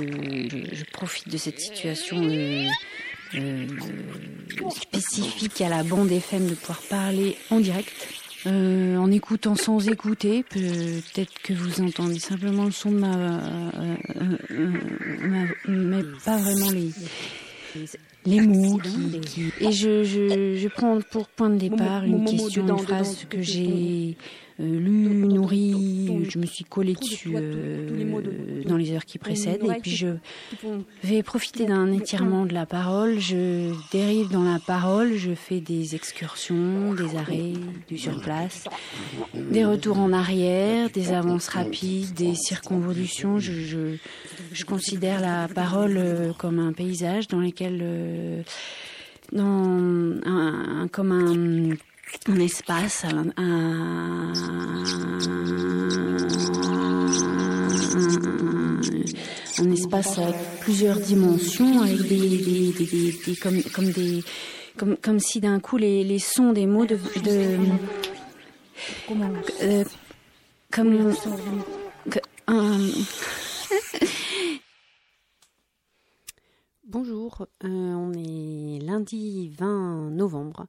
je profite de cette situation euh, euh, spécifique à la bande FM de pouvoir parler en direct. Euh, en écoutant sans écouter, peut-être que vous entendez simplement le son de ma, ma mais pas vraiment les les mots qui, qui... et je, je, je prends pour point de départ une question, une phrase que j'ai euh, lu, nourri, je me suis collée dessus euh, dans les heures qui précèdent et puis je vais profiter d'un étirement de la parole, je dérive dans la parole, je fais des excursions, des arrêts, du surplace, des retours en arrière, des avances rapides, des circonvolutions. Je, je, je considère la parole euh, comme un paysage dans lequel dans un, comme un un espace, un, un, un, espace avec plusieurs dimensions, avec des, des, des, des, des comme, comme des comme, comme si d'un coup les, les sons des mots de, de euh, comme que, un, Euh, on est lundi 20 novembre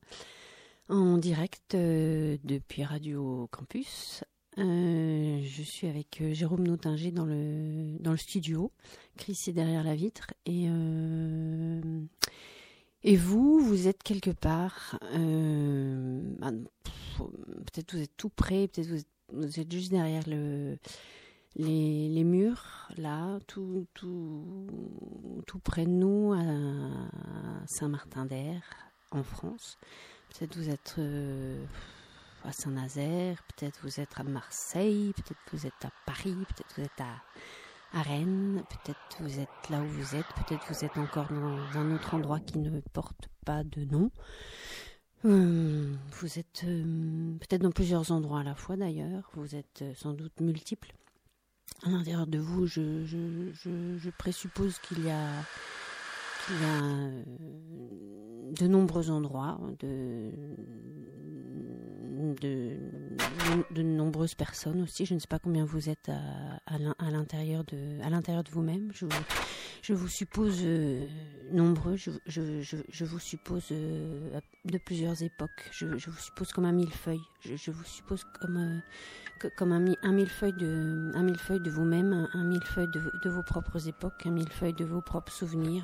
en direct euh, depuis Radio Campus. Euh, je suis avec Jérôme Nautinger dans le, studio. Chris est derrière la vitre. Et, vous, vous êtes quelque part. Bah, peut-être vous êtes tout près, peut-être vous vous êtes juste derrière le, les, murs, là, tout, tout, tout près de nous, à Saint-Martin-d'Air, en France. Peut-être vous êtes euh, à Saint-Nazaire, peut-être vous êtes à Marseille, peut-être vous êtes à Paris, peut-être vous êtes à, Rennes, peut-être vous êtes là où vous êtes, peut-être vous êtes encore dans un autre endroit qui ne porte pas de nom. Euh, vous êtes euh, peut-être dans plusieurs endroits à la fois d'ailleurs, vous êtes sans doute multiples. À l'intérieur de vous, je, je, je, je présuppose qu'il y a il y a euh, de nombreux endroits, de, de, nombreuses personnes aussi. Je ne sais pas combien vous êtes à, à l'intérieur de, de vous-même. Je, je, vous suppose euh, nombreux. Je, je, je, vous suppose euh, de plusieurs époques. Je, vous suppose comme un millefeuille. Je, vous suppose comme comme un, un millefeuille de un de vous-même, un, un millefeuille de, de, vos propres époques, un millefeuille de vos propres souvenirs.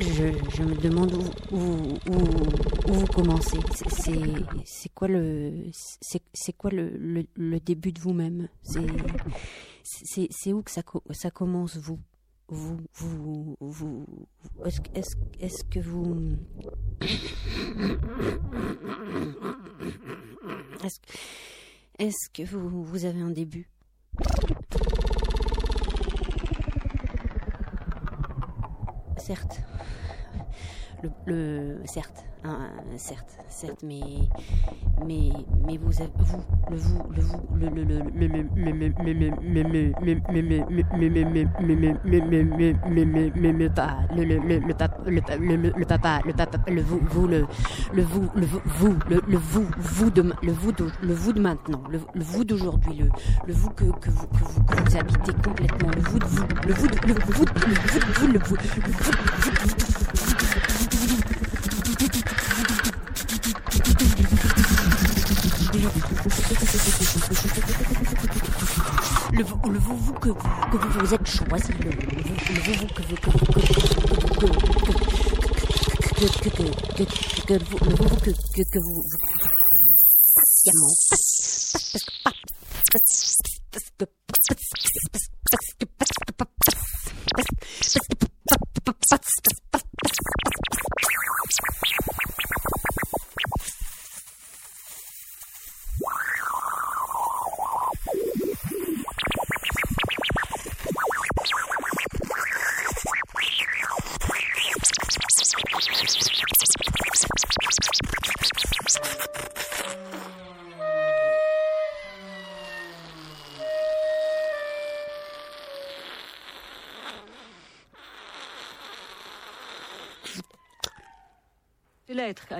je, me demande où, vous commencez. C'est quoi le le, début de vous-même? C'est où que ça, commence vous? Est-ce est est que vous est-ce que vous avez un début? Certes. Le, le, certes, hein, certes, certes, mais, mais, mais vous, vous, le vous, le vous, le le le le le le le le le le, le vous, vous que, que vous vous êtes choisi, le, vous, vous que vous que, que, que, que, que, que, que, le vous que, que, que vous L'être,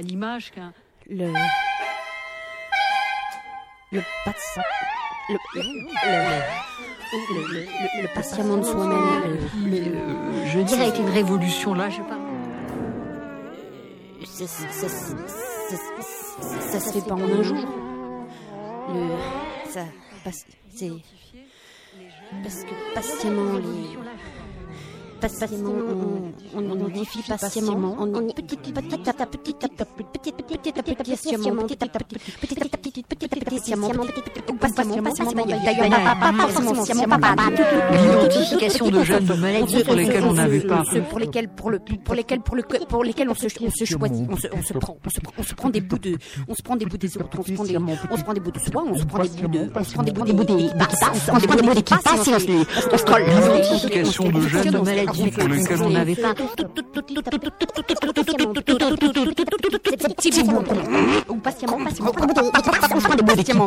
l'image qu'un. Le. Le patient. Le, le, le, le, le patiemment de soi-même. Mais euh, je dirais avec une révolution là, je sais pas. Ça, ça, ça, ça se fait pas en un jour. Le. Ça. C'est. Parce que patiemment, les patiemment, on, on, modifie patiemment, on petit petit petit petit à petit petit petit petit petit patiemment, petit à petit petit L'identification de jeunes de maladies pour lesquelles on n'avait pas. Pour lesquels, pour le, pour lesquels, pour le, pour lesquels on se, on se choisit, on se, on se prend, on se, on se prend des bouts de, on se prend des bouts des autres, on se prend des, on se prend des bouts de soi, on se prend des bouts de, on se prend des bouts des bouts des, on se prend des bouts des passes, on se colle. L'identification de jeunes de maladies pour lesquelles on n'avait pas. Patiemment, patiemment, patiemment,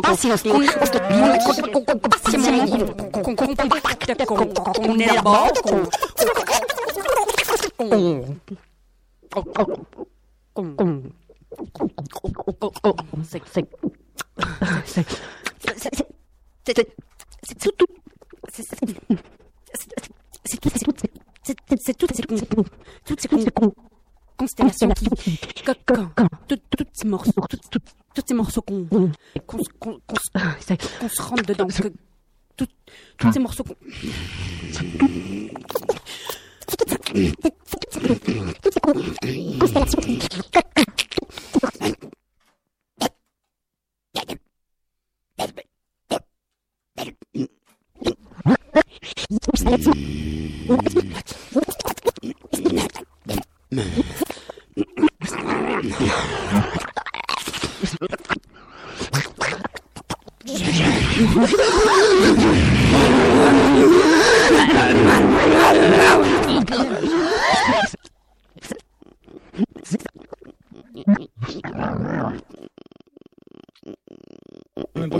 qu'on élabore, c'est toutes ces toutes ces constellations qui toutes ces morceaux tous ces morceaux qu'on qu'on se rentre dedans tous ces morceaux qu'on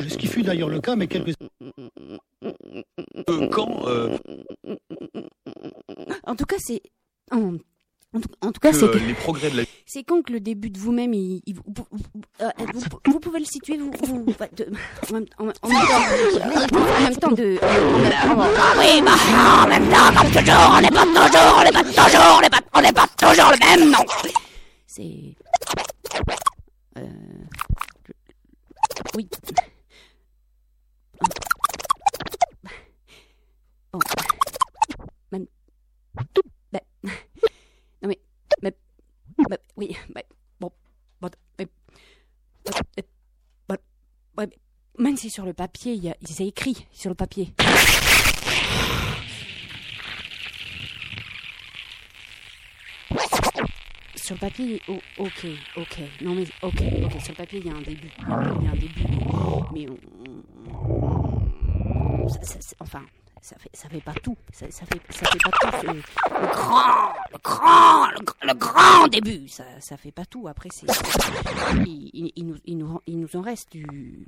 ce qui fut d'ailleurs le cas, mais quelques... Euh, quand euh, En tout cas, c'est... En... En tout, cas, c'est les progrès de la c'est quand que le début de vous-même, il, il, vous, vous, euh, vous, vous, pouvez le situer vous, vous de, en, même, en, en, même temps, en même temps de. Ah oui, bah, en même temps, comme toujours, on n'est pas toujours, on n'est pas toujours, on n'est pas, on n'est pas toujours sur le papier, il y a, écrit sur le papier. Sur le papier, oh, ok, ok. Non mais, ok, ok. Sur le papier, il y a un début. Il y a un début. Mais ça- enfin, ça fait, ça fait pas tout. Ça, fait, ça fait pas tout. ce- le grand, le grand, le, gr- le grand début. Ça, ça fait pas tout. Après, c'est. Il nous, il, nous, il nous en reste du.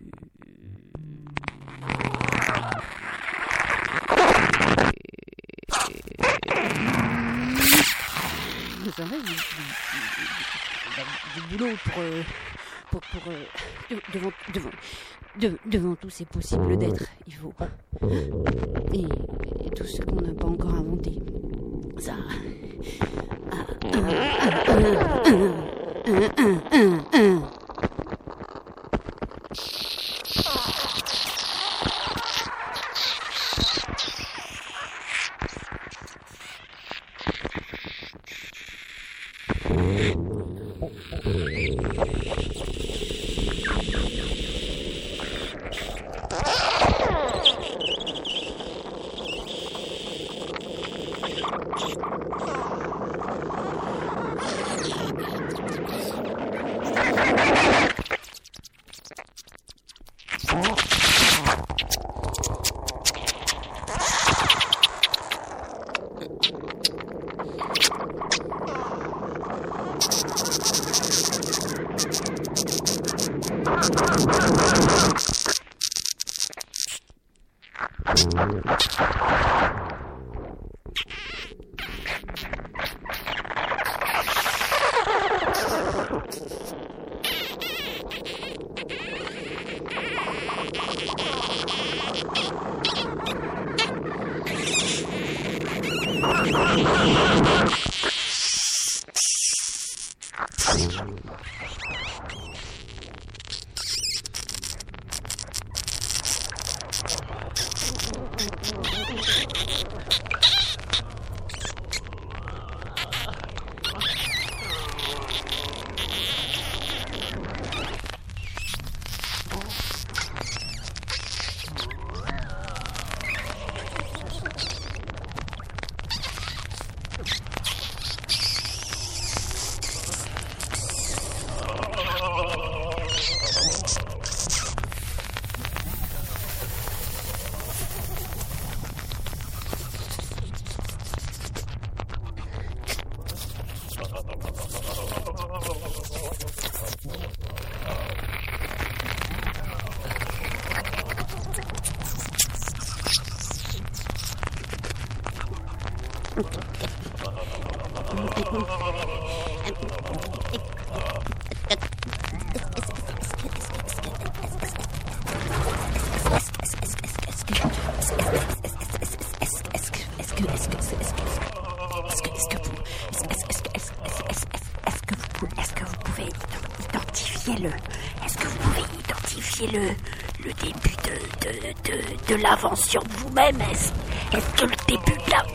J'en ai du, boulot pour, devant, devant, de, devant tout c'est possible d'être, il faut. Et, tout ce qu'on n'a pas encore inventé. Ça. Ah, ah, ah, Est-ce que le, début de, l'invention de vous-même? Est-ce est que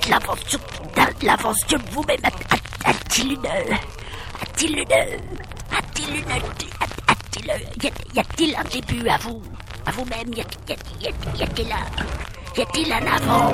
l'invention l'invention de vous-même a-t-il une... A-t-il une... A-t-il une... A-t-il... Y a-t-il un début à vous À vous-même Y a-t-il un... Y a-t-il un avant?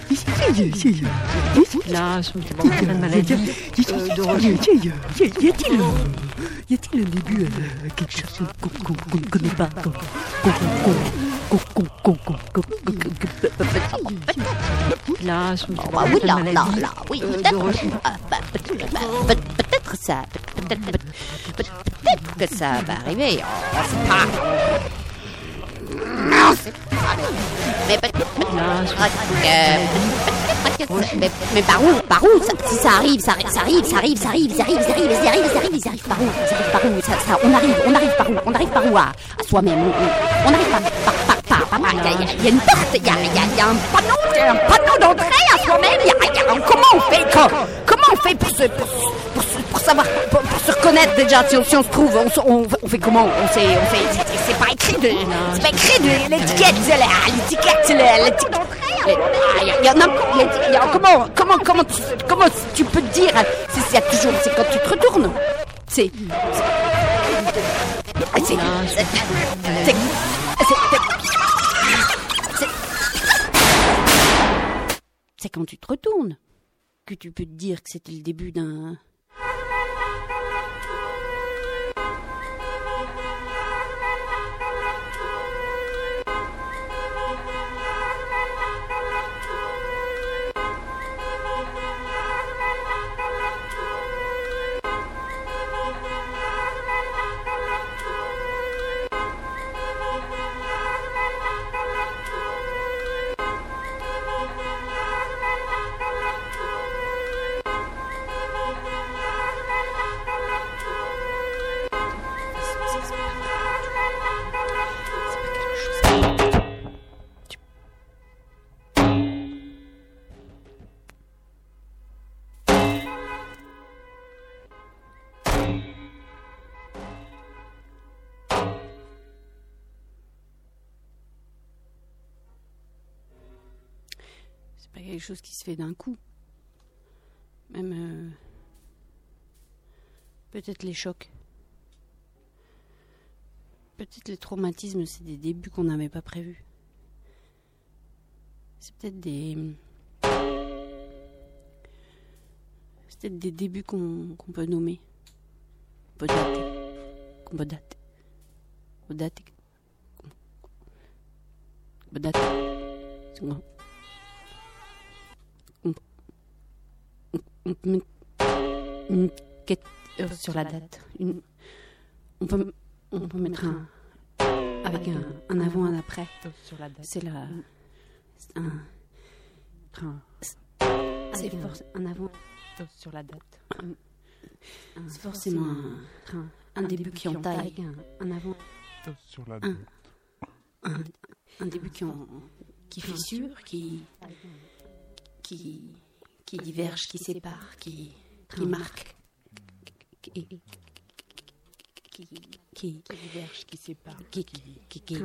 Là, Y a-t-il y a-t-il un début à quelque chose qu'on ne connaît pas Là, peut-être ça, peut-être que ça va arriver, on sait pas. Pas. Mais par où Par où ça, Si ça arrive, ça, ça arrive, ça arrive, ça arrive, ça arrive, ça arrive, ça arrive, ça arrive, ça arrive par où Ça arrive par où ça, ça, On arrive, on arrive par où On arrive par où À, à soi-même. On, on, arrive par, par, par, par, par, Il y, a, il y a une porte, il y a, il y a, il y a un panneau, un panneau d'entrée à soi-même. Il y a, il y a, comment on fait Comment on fait pour se, pour, pour, pour savoir, pour, pour, se reconnaître déjà si on, si on se trouve on, on, on fait comment On sait, on fait, c'est pas écrit de, c'est pas écrit de l'étiquette, l'étiquette, l'étiquette. il y en a, comment, comment, comment, tu, comment tu peux te dire C'est toujours, c'est quand tu te retournes. C'est, c'est, c'est quand tu te retournes que tu peux te dire que c'était le début d'un chose qui se fait d'un coup. Même euh, peut-être les chocs. Peut-être les traumatismes, c'est des débuts qu'on n'avait pas prévus. C'est peut-être des. C'est peut-être des débuts qu'on peut nommer. Qu'on peut dater. Qu'on peut dater. Qu'on peut dater. Une quête euh, sur la date. Une, on, peut, on peut mettre un. Avec un, un avant, un après. Sur la date. C'est la. Un. C'est forc- un avant. Sur la date. C'est forcément un, un début qui entaille. Avec un, un avant. Sur la Un, un, un début qui, en, qui fissure, qui, qui, qui diverge, qui sépare, qui, qui marque, qui, qui, qui, qui diverge, qui sépare, qui, qui, qui, qui,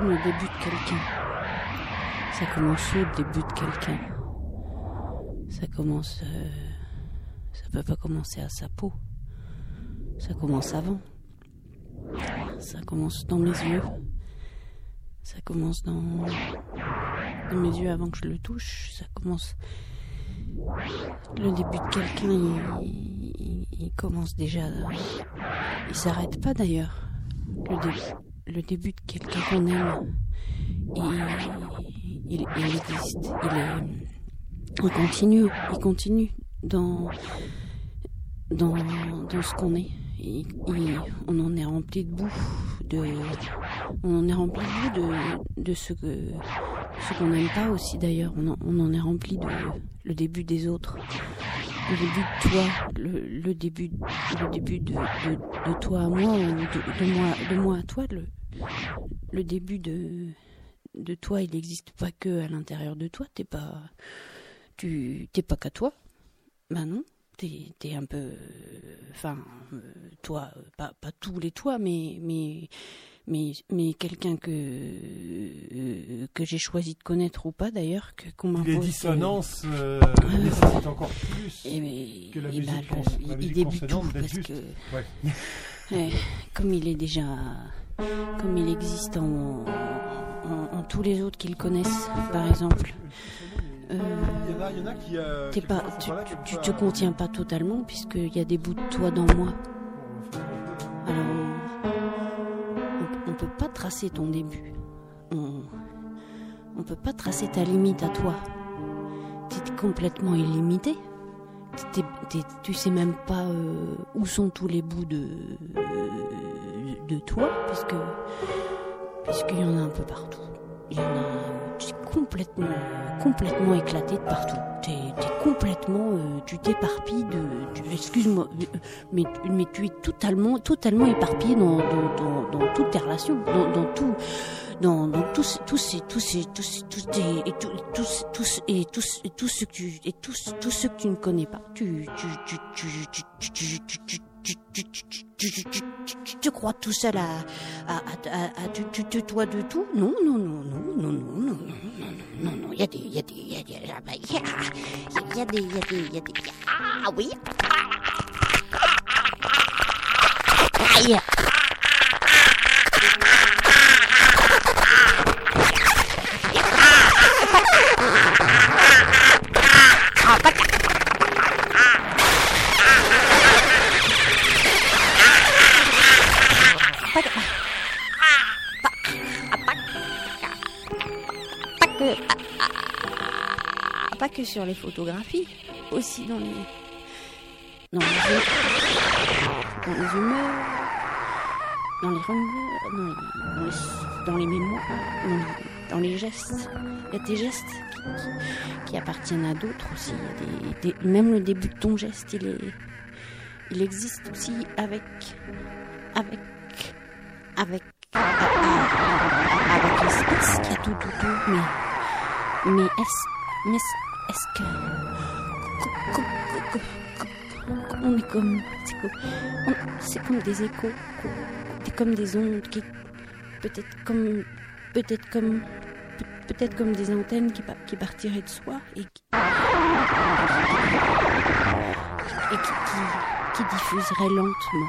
le début de quelqu'un. Ça commence au début de quelqu'un. Ça commence. euh, ça peut pas commencer à sa peau. Ça commence avant. Ça commence dans mes yeux. Ça commence dans, dans mes yeux avant que je le touche. Ça commence. Le début de quelqu'un, il, il- commence déjà. Il s'arrête pas d'ailleurs. Le, dé- le début de quelqu'un qu'on aime, il, existe. Il continue. Il continue dans dans, dans ce qu'on est. On en est rempli de boue, de, on en est rempli de boue de, ce que ce qu'on n'aime pas aussi d'ailleurs. On, en- est rempli de le début des autres, le début de toi, le, début, le début de, de, toi à moi de moi de moi à toi. Le, le début de de toi, il n'existe pas que à l'intérieur de toi. T'es pas tu t'es pas qu'à toi. Ben non t'es t'es un peu enfin euh, toi pas pas tous les toits mais mais mais mais quelqu'un que euh, que j'ai choisi de connaître ou pas d'ailleurs que qu'on Les m'impose dissonances euh, ouais. nécessitent encore plus. et, mais- que la et musique cons- le- la il- musique débute tout parce que. Ouais, comme il est déjà comme il existe en, tous les autres qui le connaissent par exemple euh, pas, tu, là, tu- tu te contiens pas totalement puisqu'il y a des bouts de toi dans moi. Alors, on, on peut pas tracer ton début. On, on peut pas tracer ta limite à toi. T'es complètement illimité. T'es- t'es- tu sais même pas euh, où sont tous les bouts de, de toi, puisque puisqu'il y en a un peu partout. Il y en a, tu es complètement, complètement éclaté de partout. T'es, t'es complètement, euh, tu t'éparpilles de, excuse-moi, euh, mais, mais tu es totalement, totalement éparpillé dans, dans, dans, dans toutes tes relations, dans, dans tout, dans, dans tous, tous ces, tous ces, tous tous et tous, tous, tous, et tous, et tous ceux que tu, et tous, tous ceux que tu ne connais pas. Tu, tu, tu, tu, tu, tu, tu, tu, tu, crois tout seul à, à, toi de tout Non, non, non, non, non, non, non, non, non, non, non, il y a des, il y a des, il y a des, il y a des, il y a des, il y a des, ah oui. Aïe. Pas pas que sur les photographies, aussi dans les, dans les, dans les humeurs, dans les rumeurs, dans les, dans les, mémoires, dans les, gestes. Il y a des gestes qui, appartiennent à d'autres aussi. Même le début de ton geste, il est, il existe aussi avec, avec, avec, avec l'espace qui a tout autour. Mais, mais est-ce, mais est-ce que, on est comme, c'est comme, des échos, c'est comme des ondes qui, peut-être comme, peut-être comme, peut- peut-être comme des antennes qui, qui partiraient de soi et qui, qui diffuseraient lentement.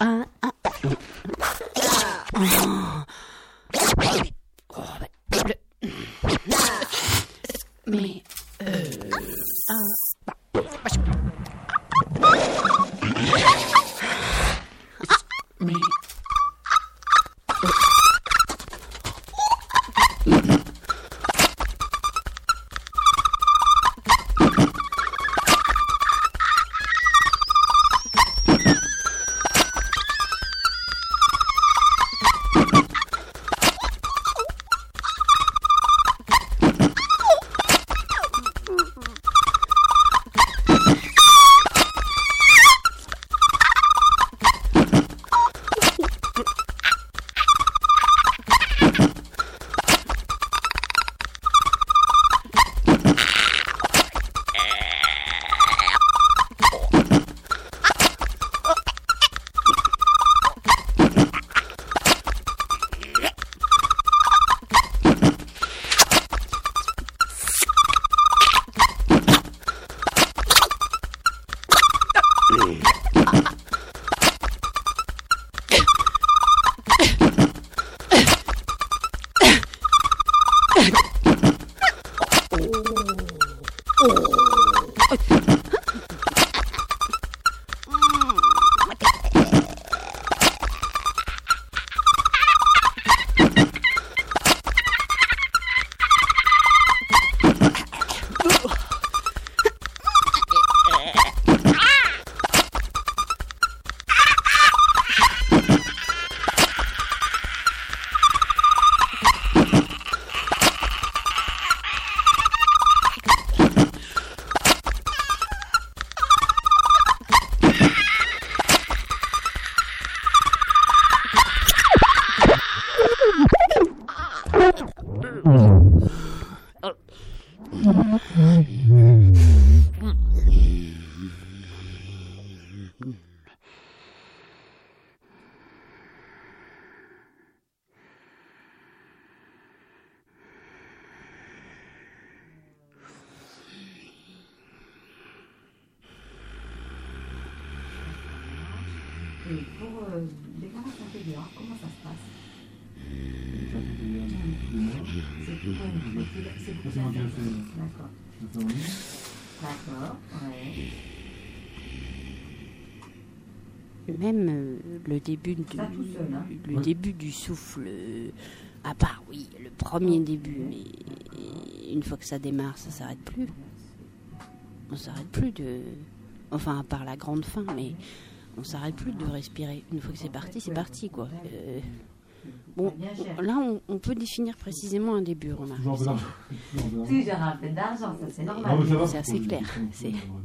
Ah, Et pour euh, déclaration TVA, comment ça se passe? C'est moi qui fait. D'accord. D'accord, ouais. Même euh, le début du, seul, hein? le Ouais. début du souffle, euh, à part oui, le premier début, mais une fois que ça démarre, ça s'arrête plus. On s'arrête plus de, enfin à part la grande fin, mais on s'arrête plus de respirer. Une fois que c'est parti, c'est parti quoi. Euh, bon, là on, on peut définir précisément un début, remarque. Toujours un peu d'argent, ça c'est Ah, normal. va, C'est assez clair, c'est- pour-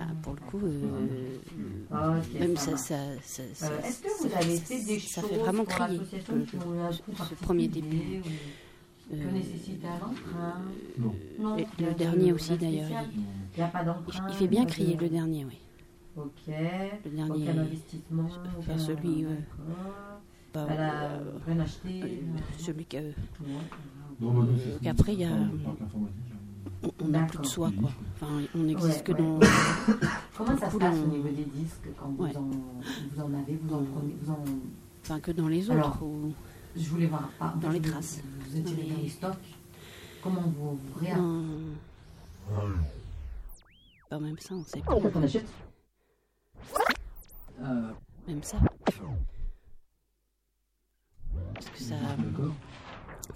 Ah, pour le coup, euh, même ça ça, Euh, Est-ce que ça- vous avez fait des ça fait vraiment crier un ce- premier début. Euh, Que nécessite un Non. Non. Le dernier aussi, d'ailleurs. Il fait bien crier le dernier, oui. Ok. Le dernier, Aucun investissement. enfin, aucun- celui, a euh, rien acheté. euh, celui que- Ouais. Euh, qu'après, il y a- on- on n'a plus de soi, quoi. Enfin, on n'existe Ouais, que ouais. dans. Comment ça se passe dans- au niveau des disques quand vous, en, vous en avez vous en prenez vous en... Enfin, que dans les Alors, autres. ou Je voulais voir. ah, Dans les vous- traces. Vous étiez Dans les- dans les stocks. Comment vous, vous réa- dans- Bah, même ça, on sait On pas. qu'on achète Même ça. Parce que ça,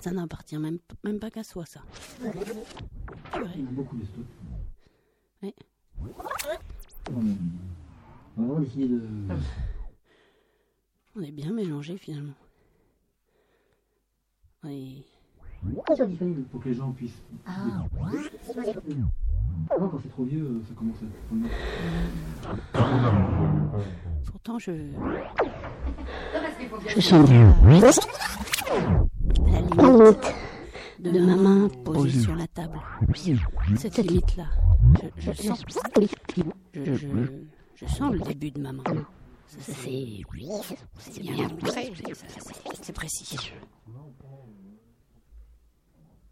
ça n'appartient même, même pas qu'à soi, ça. Purée. Il y en a beaucoup de stocks. Ouais. On va vraiment essayer de. On est bien mélangés, finalement. Disponible pour que les gens puissent. Ah, Avant, quand c'est trop vieux, ça commence à être. pourtant, je, Je sens la limite de ma main posée sur la table. Cette limite-là, je, je sens. Je, je, je sens le début de ma main. C'est c'est bien montré, c'est- c'est précis.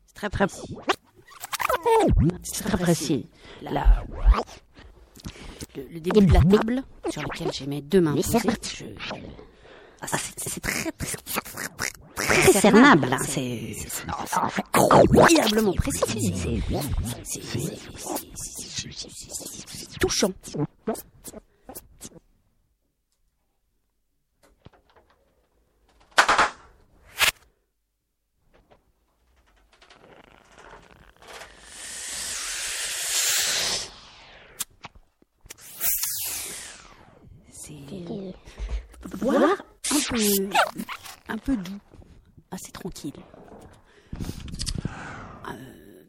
C'est très précis. C'est très précis. La- le, le début de la table sur lequel j'ai mes deux mains posées, je- ah, c'est très, très, très, très, très, très cernable. C'est incroyablement précis. C'est touchant. C'est voire un peu, doux, assez tranquille. Euh,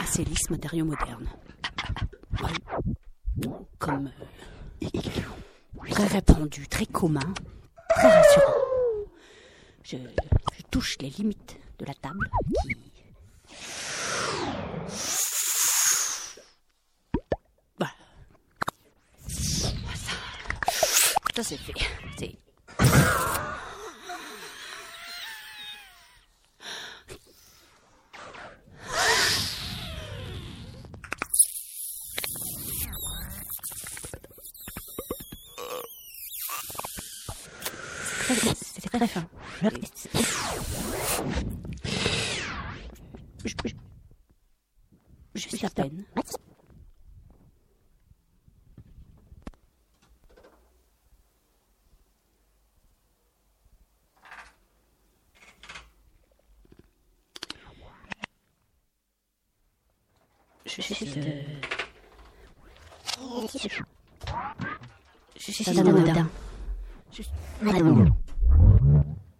assez lisse, matériau moderne. Ouais. Comme euh, très répandu, très commun, très rassurant. Je, touche les limites de la table. Voilà. Ça, ça c'est fait. C'est. très- C'est très fin. Je, je, je suis certaine. Je suis de...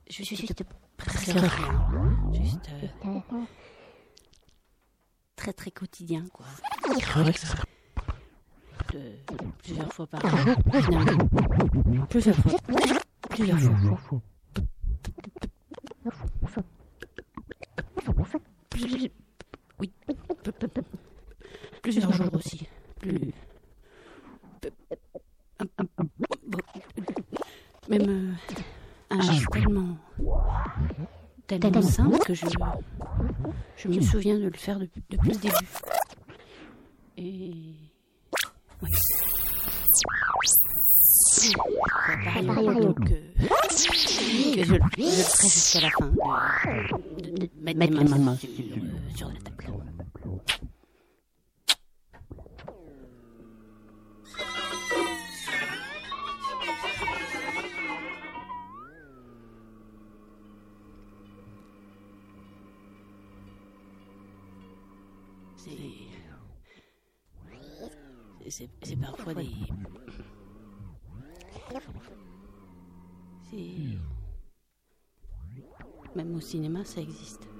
Suis juste. Juste euh, très très quotidien quoi. De- plusieurs fois par jour. Plusieurs fois. Plusieurs fois. Plusieurs jours aussi. Plus. un- un- un- bon, Même euh, un tellement tellement simple que je je me souviens de le faire depuis, depuis le début. Et ouais. Au dos que, je, le ferai jusqu'à la fin. De, mettre euh, sur la table. Même au cinéma, ça existe.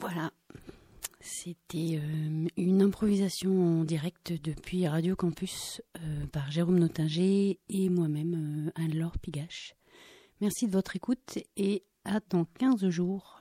Voilà. C'était euh, une improvisation en direct depuis Radio Campus euh, par Jérôme Notinger et moi-même, euh, Anne-Laure Pigache. Merci de votre écoute et à dans 15 jours